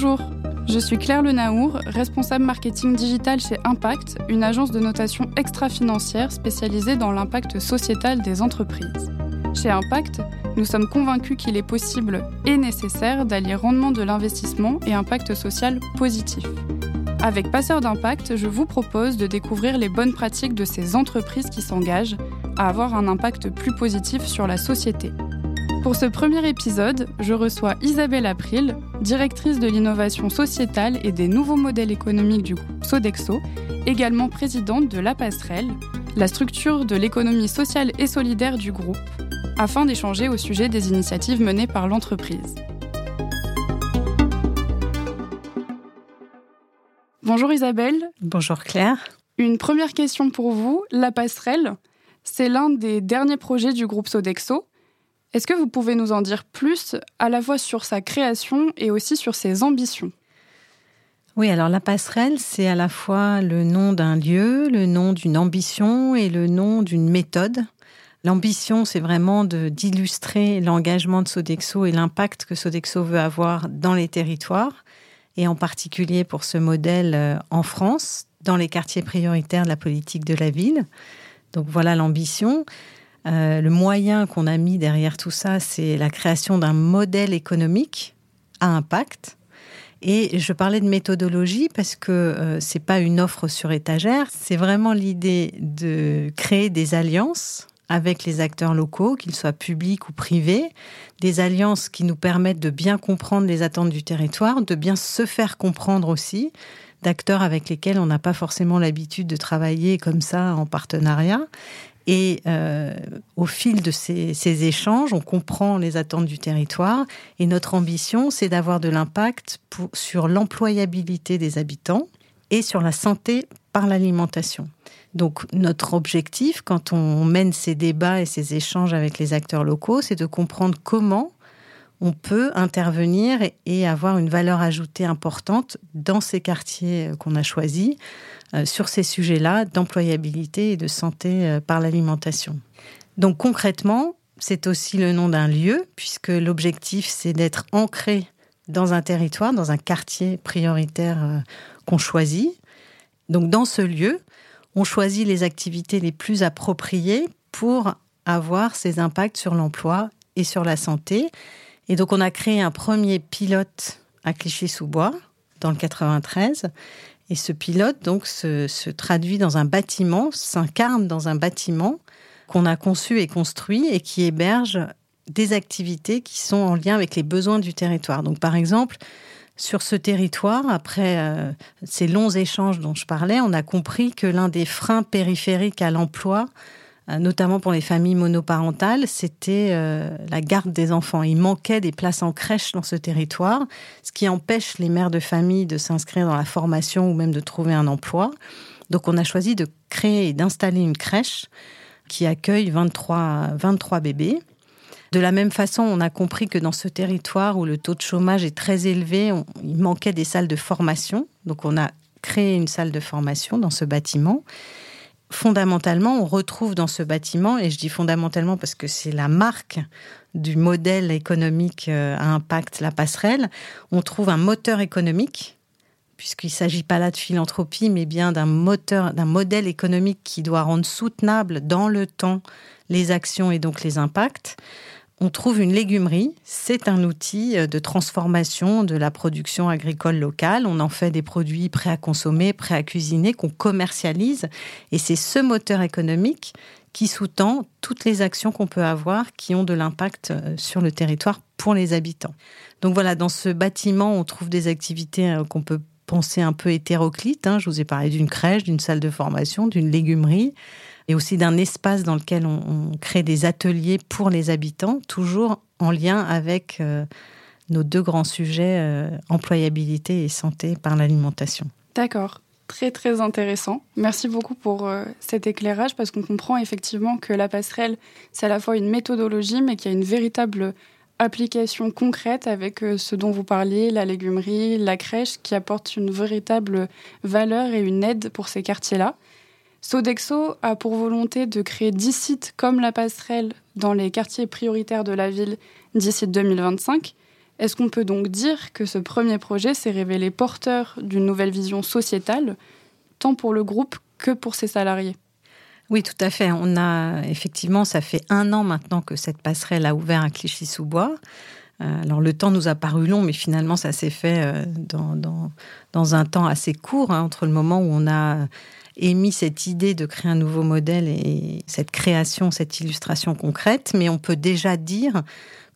Bonjour, je suis Claire Lenaour, responsable marketing digital chez Impact, une agence de notation extra-financière spécialisée dans l'impact sociétal des entreprises. Chez Impact, nous sommes convaincus qu'il est possible et nécessaire d'allier rendement de l'investissement et impact social positif. Avec Passeur d'impact, je vous propose de découvrir les bonnes pratiques de ces entreprises qui s'engagent à avoir un impact plus positif sur la société. Pour ce premier épisode, je reçois Isabelle April, directrice de l'innovation sociétale et des nouveaux modèles économiques du groupe Sodexo, également présidente de La Passerelle, la structure de l'économie sociale et solidaire du groupe, afin d'échanger au sujet des initiatives menées par l'entreprise. Bonjour Isabelle. Bonjour Claire. Une première question pour vous. La passerelle, c'est l'un des derniers projets du groupe Sodexo. Est-ce que vous pouvez nous en dire plus, à la fois sur sa création et aussi sur ses ambitions? Oui, alors la passerelle, c'est à la fois le nom d'un lieu, le nom d'une ambition et le nom d'une méthode L'ambition, c'est vraiment d'illustrer l'engagement de Sodexo et l'impact que Sodexo veut avoir dans les territoires, et en particulier pour ce modèle euh, en France, dans les quartiers prioritaires de la politique de la ville. Donc voilà l'ambition. Euh, le moyen qu'on a mis derrière tout ça, c'est la création d'un modèle économique à impact. Et je parlais de méthodologie parce que euh, c'est pas une offre sur étagère, c'est vraiment l'idée de créer des alliances avec les acteurs locaux, qu'ils soient publics ou privés, des alliances qui nous permettent de bien comprendre les attentes du territoire, de bien se faire comprendre aussi, d'acteurs avec lesquels on n'a pas forcément l'habitude de travailler comme ça en partenariat. Et euh, au fil de ces, ces, échanges, on comprend les attentes du territoire. Et notre ambition, c'est d'avoir de l'impact sur l'employabilité des habitants et sur la santé par l'alimentation. Donc notre objectif, quand on mène ces débats et ces échanges avec les acteurs locaux, c'est de comprendre comment on peut intervenir et avoir une valeur ajoutée importante dans ces quartiers qu'on a choisis euh, sur ces sujets-là d'employabilité et de santé euh, par l'alimentation. Donc concrètement, c'est aussi le nom d'un lieu, puisque l'objectif, c'est d'être ancré dans un territoire, dans un quartier prioritaire euh, qu'on choisit. Donc dans ce lieu, on choisit les activités les plus appropriées pour avoir ces impacts sur l'emploi et sur la santé. Et donc on a créé un premier pilote à Clichy-sous-Bois dans le 93. Et ce pilote donc se, traduit dans un bâtiment, s'incarne dans un bâtiment qu'on a conçu et construit et qui héberge des activités qui sont en lien avec les besoins du territoire. Donc par exemple, sur ce territoire, après euh, ces longs échanges dont je parlais, on a compris que l'un des freins périphériques à l'emploi, notamment pour les familles monoparentales, c'était euh, la garde des enfants. Il manquait des places en crèche dans ce territoire, ce qui empêche les mères de famille de s'inscrire dans la formation ou même de trouver un emploi. Donc on a choisi de créer et d'installer une crèche qui accueille 23, 23 bébés. De la même façon, on a compris que dans ce territoire où le taux de chômage est très élevé, il manquait des salles de formation. Donc on a créé une salle de formation dans ce bâtiment. Fondamentalement, on retrouve dans ce bâtiment, et je dis fondamentalement parce que c'est la marque du modèle économique euh, à impact, la passerelle, on trouve un moteur économique puisqu'il ne s'agit pas là de philanthropie, mais bien d'un moteur, d'un modèle économique qui doit rendre soutenable dans le temps les actions et donc les impacts on trouve une légumerie. C'est un outil euh, de transformation de la production agricole locale. On en fait des produits prêts à consommer, prêts à cuisiner, qu'on commercialise. Et c'est ce moteur économique qui sous-tend toutes les actions qu'on peut avoir qui ont de l'impact euh, sur le territoire pour les habitants. Donc voilà, dans ce bâtiment, on trouve des activités euh, qu'on peut penser un peu hétéroclites. Hein. Je vous ai parlé d'une crèche, d'une salle de formation, d'une légumerie et aussi d'un espace dans lequel on, crée des ateliers pour les habitants, toujours en lien avec euh, nos deux grands sujets, euh, employabilité et santé par l'alimentation. D'accord. Très très intéressant. Merci beaucoup pour euh, cet éclairage parce qu'on comprend effectivement que la passerelle, c'est à la fois une méthodologie mais qu'il y a une véritable application concrète avec ce dont vous parliez, la légumerie, la crèche, qui apporte une véritable valeur et une aide pour ces quartiers-là. Sodexo a pour volonté de créer 10 sites comme la passerelle dans les quartiers prioritaires de la ville d'ici 2025. Est-ce qu'on peut donc dire que ce premier projet s'est révélé porteur d'une nouvelle vision sociétale, tant pour le groupe que pour ses salariés? Oui, tout à fait. On a effectivement, ça fait un an maintenant que cette passerelle a ouvert à Clichy-sous-Bois. Euh, alors le temps nous a paru long, mais finalement ça s'est fait euh, dans, dans, un temps assez court, hein, entre le moment où on a émis cette idée de créer un nouveau modèle et cette création, cette illustration concrète. Mais on peut déjà dire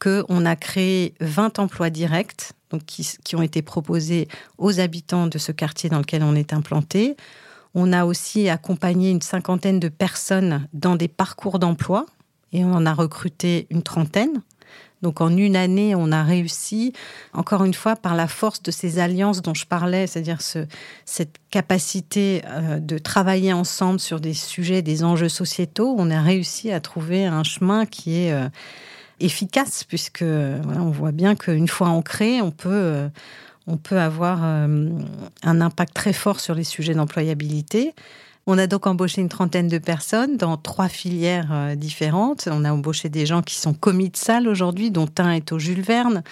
qu'on a créé 20 emplois directs donc qui, qui ont été proposés aux habitants de ce quartier dans lequel on est implanté. On a aussi accompagné une cinquantaine de personnes dans des parcours d'emploi et on en a recruté une trentaine. Donc en une année, on a réussi, encore une fois, par la force de ces alliances dont je parlais, c'est-à-dire cette capacité euh, de travailler ensemble sur des sujets, des enjeux sociétaux, on a réussi à trouver un chemin qui est euh, efficace, puisque on voit bien qu'une fois ancré, on peut... Euh, avoir un impact très fort sur les sujets d'employabilité. On a donc embauché une trentaine de personnes dans trois filières euh, différentes. On a embauché des gens qui sont commis de salle aujourd'hui, dont un est au Jules Verne.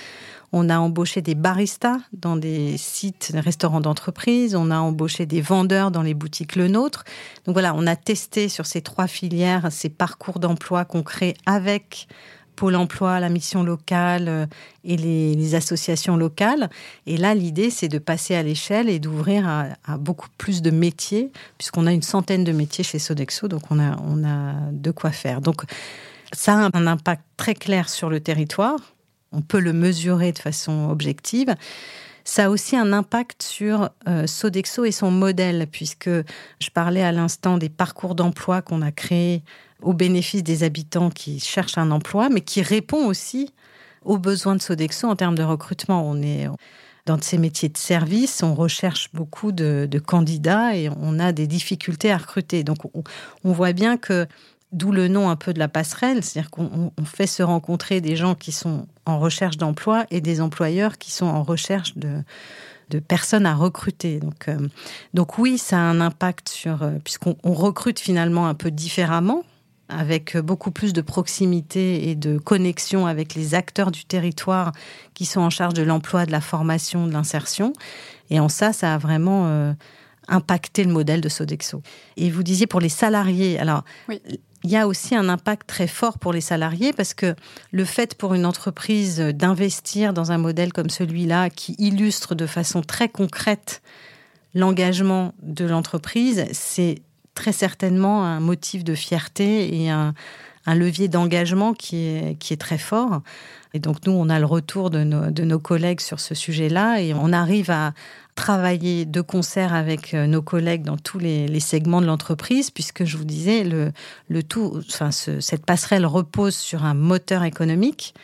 On a embauché des baristas dans des sites, des restaurants d'entreprise. On a embauché des vendeurs dans les boutiques Le Nôtre. Donc voilà, on a testé sur ces trois filières ces parcours d'emploi concrets avec Pôle emploi, la mission locale euh, et les, associations locales. Et là, l'idée, c'est de passer à l'échelle et d'ouvrir à, beaucoup plus de métiers, puisqu'on a une centaine de métiers chez Sodexo, donc on a, on a de quoi faire. Donc, ça a un impact très clair sur le territoire. On peut le mesurer de façon objective. Ça a aussi un impact sur euh, Sodexo et son modèle, puisque je parlais à l'instant des parcours d'emploi qu'on a créés au bénéfice des habitants qui cherchent un emploi, mais qui répond aussi aux besoins de Sodexo en termes de recrutement. On est dans ces métiers de service, on recherche beaucoup de, candidats et on a des difficultés à recruter. Donc on, voit bien que, d'où le nom un peu de la passerelle, c'est-à-dire qu'on fait se rencontrer des gens qui sont en recherche d'emploi et des employeurs qui sont en recherche de, personnes à recruter. Donc, euh, donc oui, ça a un impact sur, euh, puisqu'on recrute finalement un peu différemment avec beaucoup plus de proximité et de connexion avec les acteurs du territoire qui sont en charge de l'emploi, de la formation, de l'insertion. Et en ça, ça a vraiment euh, impacté le modèle de Sodexo. Et vous disiez pour les salariés, alors il y a aussi un impact très fort pour les salariés parce que le fait pour une entreprise d'investir dans un modèle comme celui-là qui illustre de façon très concrète l'engagement de l'entreprise, c'est très certainement un motif de fierté et un, levier d'engagement qui est, qui est très fort. Et donc nous, on a le retour de nos, de nos collègues sur ce sujet-là et on arrive à travailler de concert avec euh, nos collègues dans tous les, segments de l'entreprise, puisque je vous disais, le, le tout, enfin, cette passerelle repose sur un moteur économique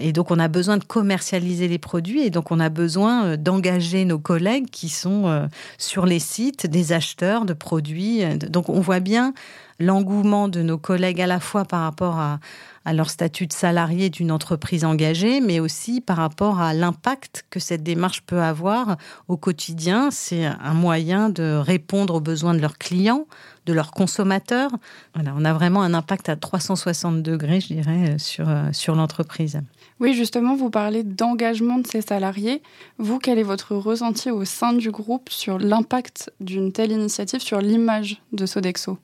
et donc, on a besoin de commercialiser les produits et donc on a besoin euh, d'engager nos collègues qui sont euh, sur les sites des acheteurs de produits. Donc, on voit bien l'engouement de nos collègues à la fois par rapport à, leur statut de salarié d'une entreprise engagée, mais aussi par rapport à l'impact que cette démarche peut avoir au quotidien. C'est un moyen de répondre aux besoins de leurs clients, de leurs consommateurs. Voilà, on a vraiment un impact à 360 degrés, je dirais, sur, sur l'entreprise. Oui, justement, vous parlez d'engagement de ces salariés. Vous, quel est votre ressenti au sein du groupe sur l'impact d'une telle initiative sur l'image de Sodexo?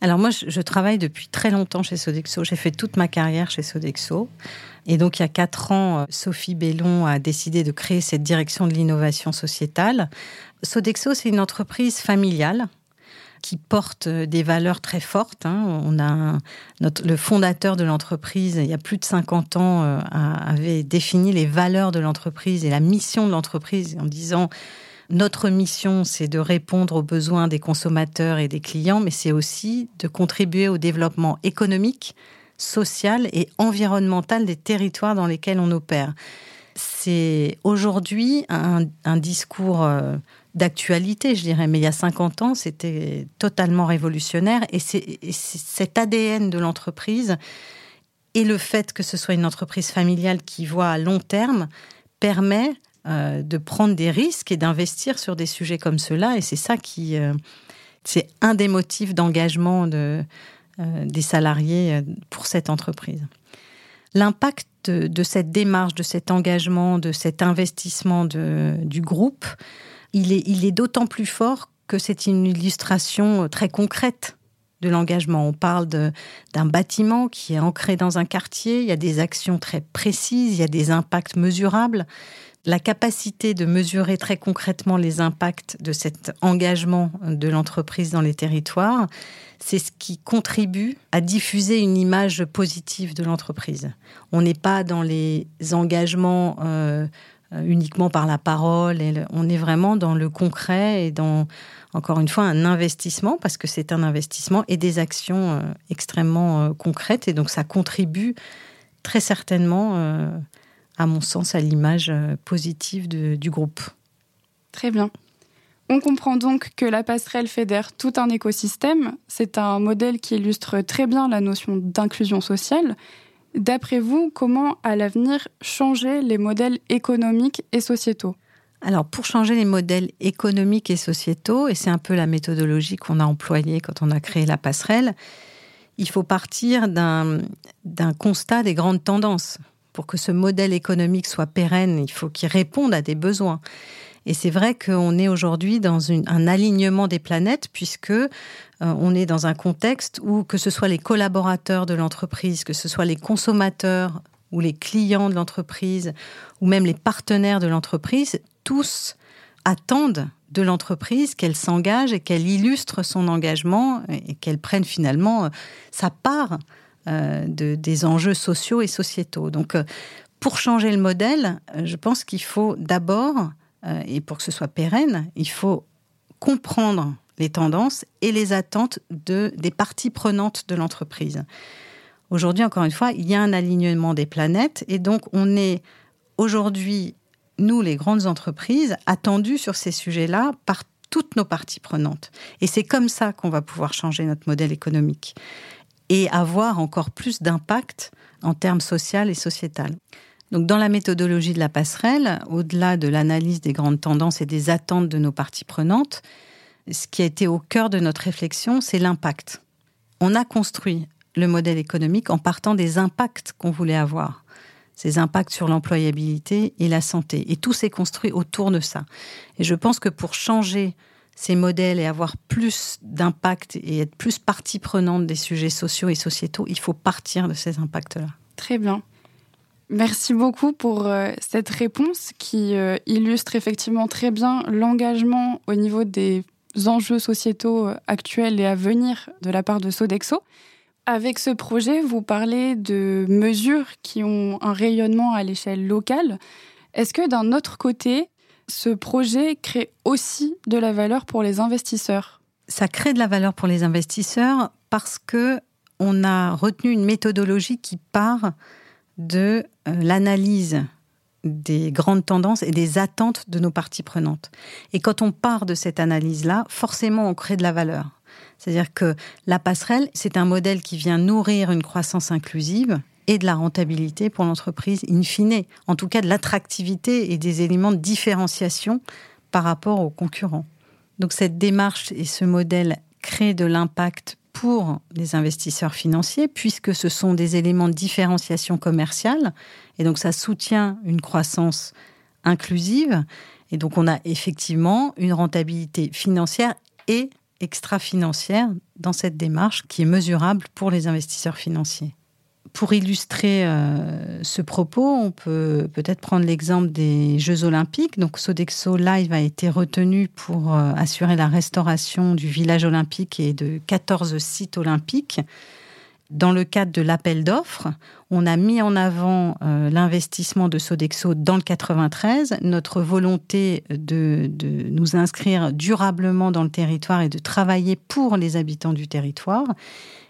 Alors moi, je, travaille depuis très longtemps chez Sodexo. J'ai fait toute ma carrière chez Sodexo. Et donc, il y a quatre ans, euh, Sophie Bellon a décidé de créer cette direction de l'innovation sociétale. Sodexo, c'est une entreprise familiale qui porte des valeurs très fortes. Hein. On a notre, le fondateur de l'entreprise, il y a plus de 50 ans, euh, avait défini les valeurs de l'entreprise et la mission de l'entreprise en disant notre mission, c'est de répondre aux besoins des consommateurs et des clients, mais c'est aussi de contribuer au développement économique, social et environnemental des territoires dans lesquels on opère. C'est aujourd'hui un, discours euh, d'actualité, je dirais, mais il y a 50 ans, c'était totalement révolutionnaire. Et c'est cet ADN de l'entreprise et le fait que ce soit une entreprise familiale qui voit à long terme permet euh, de prendre des risques et d'investir sur des sujets comme cela. Et c'est ça qui, euh, c'est un des motifs d'engagement de, des salariés pour cette entreprise. L'impact de, cette démarche, de cet engagement, de cet investissement du groupe, il est, il est d'autant plus fort que c'est une illustration très concrète de l'engagement. On parle d'un bâtiment qui est ancré dans un quartier, il y a des actions très précises, il y a des impacts mesurables. La capacité de mesurer très concrètement les impacts de cet engagement de l'entreprise dans les territoires, c'est ce qui contribue à diffuser une image positive de l'entreprise. On n'est pas dans les engagements euh, uniquement par la parole, on est vraiment dans le concret et dans encore une fois, un investissement, parce que c'est un investissement, et des actions euh, extrêmement euh, concrètes. Et donc, ça contribue très certainement, à mon sens, à l'image positive du groupe. Très bien. On comprend donc que la passerelle fédère tout un écosystème. C'est un modèle qui illustre très bien la notion d'inclusion sociale. D'après vous, comment à l'avenir changer les modèles économiques et sociétaux? Alors, pour changer les modèles économiques et sociétaux, et c'est un peu la méthodologie qu'on a employée quand on a créé la passerelle, il faut partir d'un constat des grandes tendances. Pour que ce modèle économique soit pérenne, il faut qu'il réponde à des besoins. Et c'est vrai qu'on est aujourd'hui dans un alignement des planètes, puisque euh, on est dans un contexte où que ce soit les collaborateurs de l'entreprise, que ce soit les consommateurs ou les clients de l'entreprise, ou même les partenaires de l'entreprise, tous attendent de l'entreprise qu'elle s'engage et qu'elle illustre son engagement et qu'elle prenne finalement euh, sa part de, des enjeux sociaux et sociétaux. Donc, euh, pour changer le modèle, je pense qu'il faut d'abord, et pour que ce soit pérenne, il faut comprendre les tendances et les attentes de, des parties prenantes de l'entreprise. Aujourd'hui, encore une fois, il y a un alignement des planètes et donc on est aujourd'hui nous, les grandes entreprises, attendues sur ces sujets-là par toutes nos parties prenantes. Et c'est comme ça qu'on va pouvoir changer notre modèle économique et avoir encore plus d'impact en termes social et sociétal. Donc, dans la méthodologie de la passerelle, au-delà de l'analyse des grandes tendances et des attentes de nos parties prenantes, ce qui a été au cœur de notre réflexion, c'est l'impact. On a construit le modèle économique en partant des impacts qu'on voulait avoir ses impacts sur l'employabilité et la santé. Et tout s'est construit autour de ça. Et je pense que pour changer ces modèles et avoir plus d'impact et être plus partie prenante des sujets sociaux et sociétaux, il faut partir de ces impacts-là. Très bien. Merci beaucoup pour euh, cette réponse qui euh, illustre effectivement très bien l'engagement au niveau des enjeux sociétaux euh, actuels et à venir de la part de Sodexo. Avec ce projet, vous parlez de mesures qui ont un rayonnement à l'échelle locale. Est-ce que d'un autre côté, ce projet crée aussi de la valeur pour les investisseurs Ça crée de la valeur pour les investisseurs parce que on a retenu une méthodologie qui part de euh, l'analyse des grandes tendances et des attentes de nos parties prenantes. Et quand on part de cette analyse-là, forcément, on crée de la valeur. C'est-à-dire que la passerelle, c'est un modèle qui vient nourrir une croissance inclusive et de la rentabilité pour l'entreprise in fine, en tout cas de l'attractivité et des éléments de différenciation par rapport aux concurrents. Donc cette démarche et ce modèle créent de l'impact pour les investisseurs financiers, puisque ce sont des éléments de différenciation commerciale, et donc ça soutient une croissance inclusive, et donc on a effectivement une rentabilité financière et extra-financière dans cette démarche qui est mesurable pour les investisseurs financiers. Pour illustrer euh, ce propos, on peut peut-être prendre l'exemple des Jeux Olympiques. Donc, Sodexo Live a été retenu pour euh, assurer la restauration du village olympique et de 14 sites olympiques. Dans le cadre de l'appel d'offres, on a mis en avant euh, l'investissement de Sodexo dans le 93, notre volonté de, de, nous inscrire durablement dans le territoire et de travailler pour les habitants du territoire.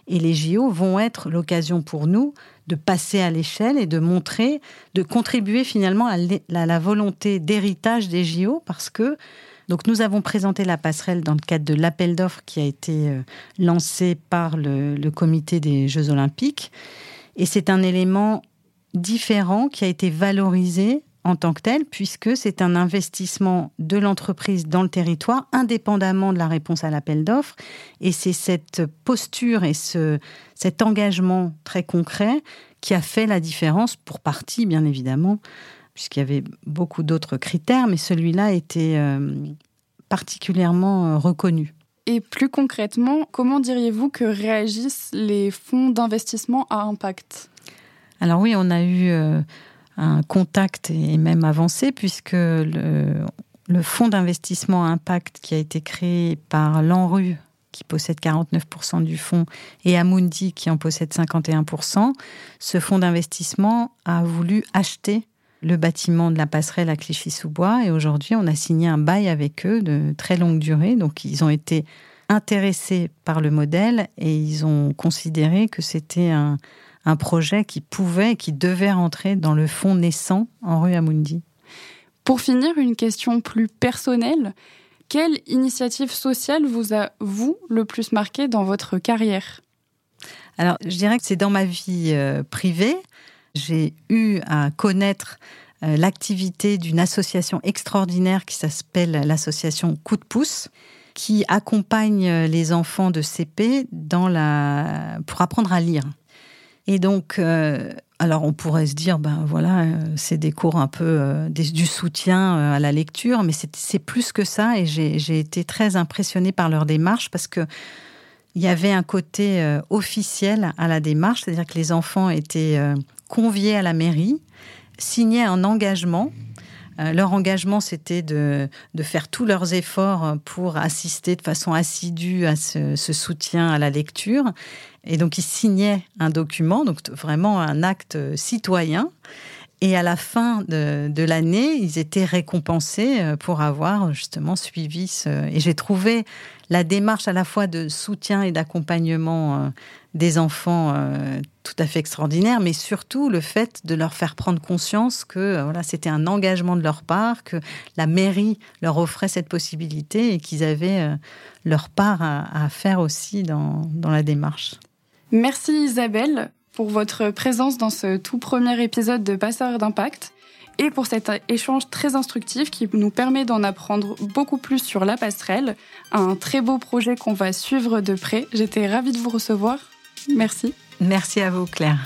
Et les JO vont être l'occasion pour nous de passer à l'échelle et de montrer, de contribuer finalement à la volonté d'héritage des JO parce que donc nous avons présenté la passerelle dans le cadre de l'appel d'offres qui a été euh, lancé par le, comité des Jeux olympiques. Et c'est un élément différent qui a été valorisé en tant que tel, puisque c'est un investissement de l'entreprise dans le territoire, indépendamment de la réponse à l'appel d'offres. Et c'est cette posture et ce, cet engagement très concret qui a fait la différence pour partie, bien évidemment, puisqu'il y avait beaucoup d'autres critères, mais celui-là était particulièrement reconnu. Et plus concrètement, comment diriez-vous que réagissent les fonds d'investissement à impact? Alors oui, on a eu un contact et même avancé, puisque le, le fonds d'investissement impact qui a été créé par l'ANRU, qui possède 49% du fonds, et Amundi, qui en possède 51%, ce fonds d'investissement a voulu acheter le bâtiment de la passerelle à Clichy-sous-Bois. Et aujourd'hui, on a signé un bail avec eux de très longue durée. Donc, ils ont été intéressés par le modèle et ils ont considéré que c'était un, un projet qui pouvait, qui devait rentrer dans le fonds naissant en rue Amundi. Pour finir, une question plus personnelle. Quelle initiative sociale vous a, vous, le plus marqué dans votre carrière? Alors, je dirais que c'est dans ma vie euh, privée. J'ai eu à connaître euh, l'activité d'une association extraordinaire qui s'appelle l'association Coup de pouce qui accompagne les enfants de CP dans la... pour apprendre à lire. Et donc, euh, alors on pourrait se dire, ben voilà, euh, c'est des cours un peu euh, du soutien à la lecture, mais c'est plus que ça. Et j'ai été très impressionnée par leur démarche parce que il y avait un côté officiel à la démarche, c'est-à-dire que les enfants étaient conviés à la mairie, signaient un engagement leur engagement, c'était de, de, faire tous leurs efforts pour assister de façon assidue à ce, ce soutien à la lecture. Et donc, ils signaient un document, donc vraiment un acte citoyen. Et à la fin de, de l'année, ils étaient récompensés euh, pour avoir justement suivi ce. Et j'ai trouvé la démarche à la fois de soutien et d'accompagnement euh, des enfants euh, tout à fait extraordinaire, mais surtout le fait de leur faire prendre conscience que voilà, c'était un engagement de leur part, que la mairie leur offrait cette possibilité et qu'ils avaient leur part à, à faire aussi dans, dans la démarche. Merci Isabelle pour votre présence dans ce tout premier épisode de Passeur d'impact et pour cet échange très instructif qui nous permet d'en apprendre beaucoup plus sur la passerelle, un très beau projet qu'on va suivre de près. J'étais ravie de vous recevoir. Merci. Merci à vous Claire.